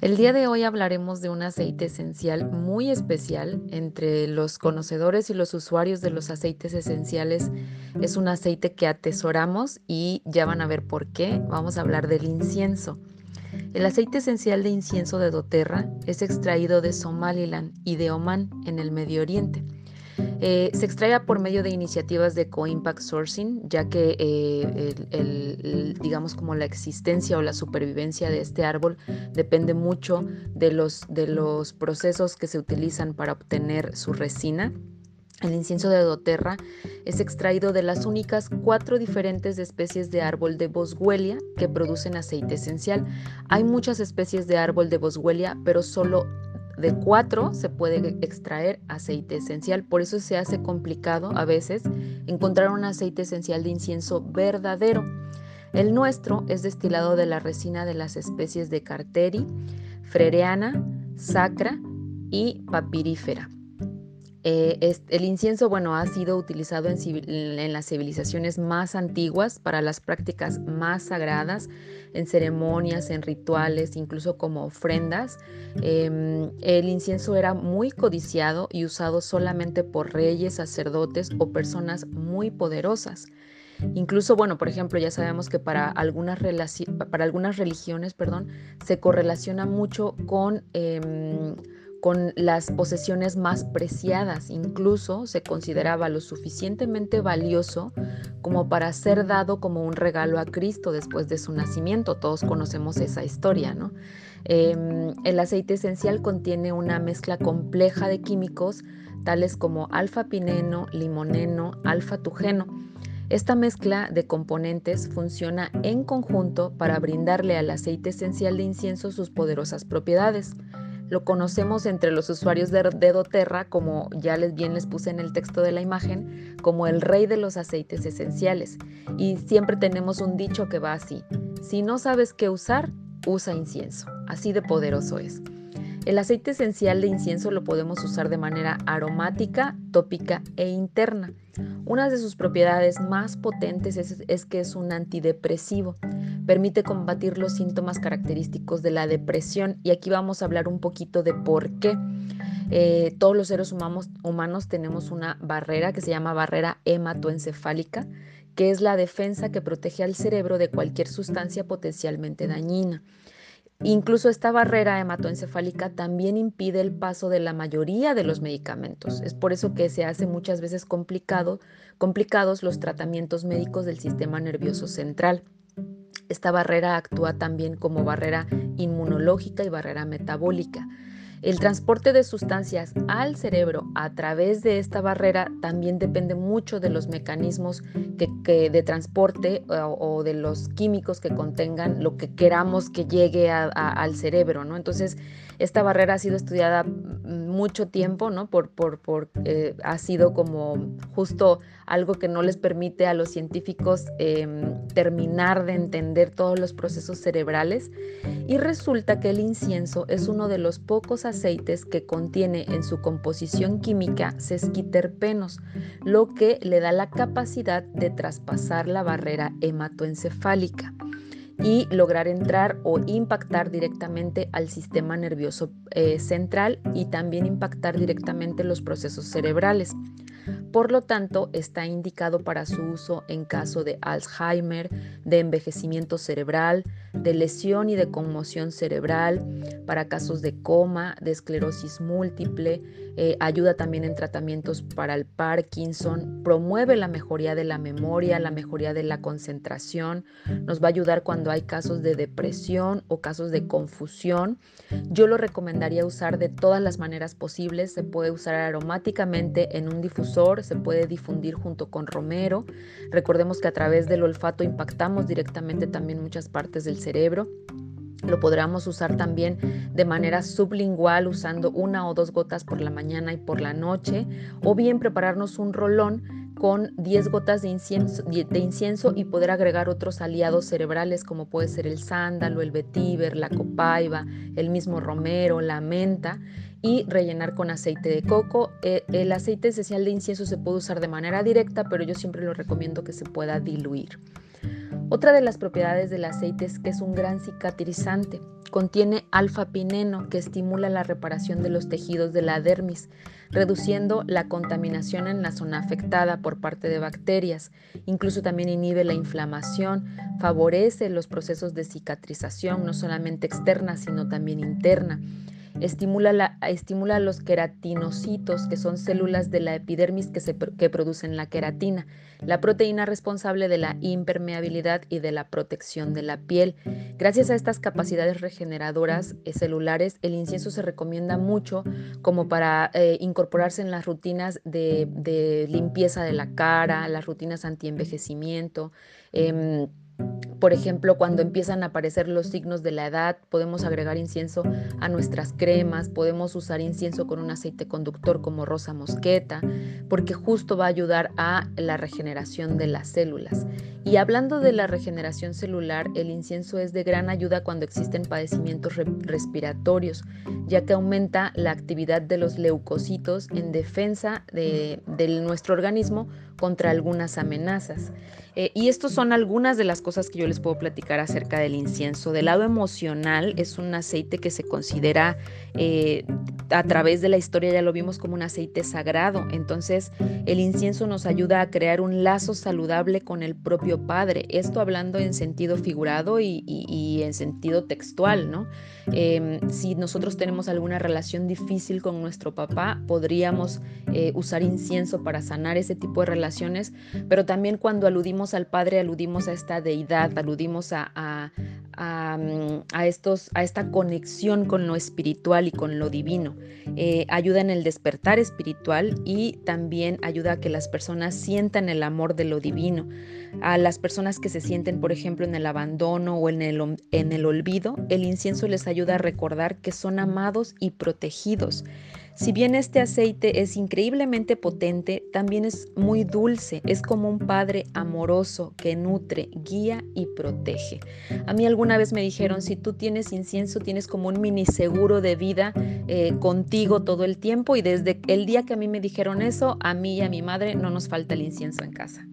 El día de hoy hablaremos de un aceite esencial muy especial entre los conocedores y los usuarios de los aceites esenciales. Es un aceite que atesoramos y ya van a ver por qué. Vamos a hablar del incienso. El aceite esencial de incienso de doTERRA es extraído de Somaliland y de Oman en el Medio Oriente. Eh, se extrae por medio de iniciativas de co-impact sourcing, ya que eh, digamos como la existencia o la supervivencia de este árbol depende mucho de los, de los procesos que se utilizan para obtener su resina. El incienso de doTERRA es extraído de las únicas cuatro diferentes especies de árbol de Boswellia que producen aceite esencial. Hay muchas especies de árbol de Boswellia, pero solo de cuatro se puede extraer aceite esencial. Por eso se hace complicado a veces encontrar un aceite esencial de incienso verdadero. El nuestro es destilado de la resina de las especies de Carteri, Frereana, Sacra y Papirífera. Eh, el incienso, bueno, ha sido utilizado en, las civilizaciones más antiguas para las prácticas más sagradas, en ceremonias, en rituales, incluso como ofrendas. Em, el incienso era muy codiciado y usado solamente por reyes, sacerdotes o personas muy poderosas. Incluso, bueno, por ejemplo, ya sabemos que para algunas, para algunas religiones, perdón, se correlaciona mucho con em, con las posesiones más preciadas. Incluso se consideraba lo suficientemente valioso como para ser dado como un regalo a Cristo después de su nacimiento. Todos conocemos esa historia, ¿no? Em, el aceite esencial contiene una mezcla compleja de químicos tales como alfa-pineno, limoneno, alfa-tugeno. Esta mezcla de componentes funciona en conjunto para brindarle al aceite esencial de incienso sus poderosas propiedades. Lo conocemos entre los usuarios de, doTERRA, como ya les bien les puse en el texto de la imagen, como el rey de los aceites esenciales. Y siempre tenemos un dicho que va así, si no sabes qué usar, usa incienso. Así de poderoso es. El aceite esencial de incienso lo podemos usar de manera aromática, tópica e interna. Una de sus propiedades más potentes es que es un antidepresivo permite combatir los síntomas característicos de la depresión y aquí vamos a hablar un poquito de por qué. Eh, todos los seres humanos, humanos tenemos una barrera que se llama barrera hematoencefálica, que es la defensa que protege al cerebro de cualquier sustancia potencialmente dañina. Incluso esta barrera hematoencefálica también impide el paso de la mayoría de los medicamentos. Es por eso que se hace muchas veces complicado, complicados los tratamientos médicos del sistema nervioso central. Esta barrera actúa también como barrera inmunológica y barrera metabólica. El transporte de sustancias al cerebro a través de esta barrera también depende mucho de los mecanismos de transporte o, de los químicos que contengan lo que queramos que llegue al cerebro, ¿no? Entonces, esta barrera ha sido estudiada mucho tiempo, ¿no? Por, por, eh, ha sido como justo algo que no les permite a los científicos em, terminar de entender todos los procesos cerebrales. Y resulta que el incienso es uno de los pocos aceites que contiene en su composición química sesquiterpenos, lo que le da la capacidad de traspasar la barrera hematoencefálica y lograr entrar o impactar directamente al sistema nervioso eh, central y también impactar directamente los procesos cerebrales. Por lo tanto, está indicado para su uso en caso de Alzheimer, de envejecimiento cerebral, de lesión y de conmoción cerebral, para casos de coma, de esclerosis múltiple, eh, ayuda también en tratamientos para el Parkinson, promueve la mejoría de la memoria, la mejoría de la concentración, nos va a ayudar cuando hay casos de depresión o casos de confusión. Yo lo recomendaría usar de todas las maneras posibles, se puede usar aromáticamente en un difusor, se puede difundir junto con romero. Recordemos que a través del olfato impactamos directamente también muchas partes del cerebro. Lo podríamos usar también de manera sublingual usando una o dos gotas por la mañana y por la noche o bien prepararnos un rolón con 10 gotas de incienso, de incienso, y poder agregar otros aliados cerebrales como puede ser el sándalo, el vetiver, la copaiba, el mismo romero, la menta y rellenar con aceite de coco. Eh, el aceite esencial de incienso se puede usar de manera directa, pero yo siempre lo recomiendo que se pueda diluir. Otra de las propiedades del aceite es que es un gran cicatrizante. Contiene alfa-pineno que estimula la reparación de los tejidos de la dermis, reduciendo la contaminación en la zona afectada por parte de bacterias. Incluso también inhibe la inflamación, favorece los procesos de cicatrización, no solamente externa, sino también interna. Estimula, la, estimula, los queratinocitos, que son células de la epidermis que, se, que producen la queratina, la proteína responsable de la impermeabilidad y de la protección de la piel. Gracias a estas capacidades regeneradoras eh, celulares, el incienso se recomienda mucho como para eh, incorporarse en las rutinas de, de, limpieza de la cara, las rutinas antienvejecimiento. Eh, por ejemplo, cuando empiezan a aparecer los signos de la edad, podemos agregar incienso a nuestras cremas, podemos usar incienso con un aceite conductor como rosa mosqueta, porque justo va a ayudar a la regeneración de las células. Y hablando de la regeneración celular, el incienso es de gran ayuda cuando existen padecimientos respiratorios, ya que aumenta la actividad de los leucocitos en defensa de, nuestro organismo contra algunas amenazas. Eh, y estas son algunas de las cosas que yo les puedo platicar acerca del incienso. Del lado emocional, es un aceite que se considera eh, a través de la historia, ya lo vimos como un aceite sagrado. Entonces, el incienso nos ayuda a crear un lazo saludable con el propio Padre. Esto hablando en sentido figurado y, en sentido textual, ¿no? Em, si nosotros tenemos alguna relación difícil con nuestro papá, podríamos eh, usar incienso para sanar ese tipo de relaciones, pero también cuando aludimos al Padre, aludimos a esta deidad, aludimos a, a, estos, a esta conexión con lo espiritual y con lo divino. Eh, ayuda en el despertar espiritual y también ayuda a que las personas sientan el amor de lo divino. A las personas que se sienten, por ejemplo, en el abandono o en el, en el olvido, el incienso les ayuda a recordar que son amados y protegidos. Si bien este aceite es increíblemente potente, también es muy dulce, es como un padre amoroso que nutre, guía y protege. A mí alguna vez me dijeron, si tú tienes incienso, tienes como un mini seguro de vida eh, contigo todo el tiempo y desde el día que a mí me dijeron eso, a mí y a mi madre no nos falta el incienso en casa.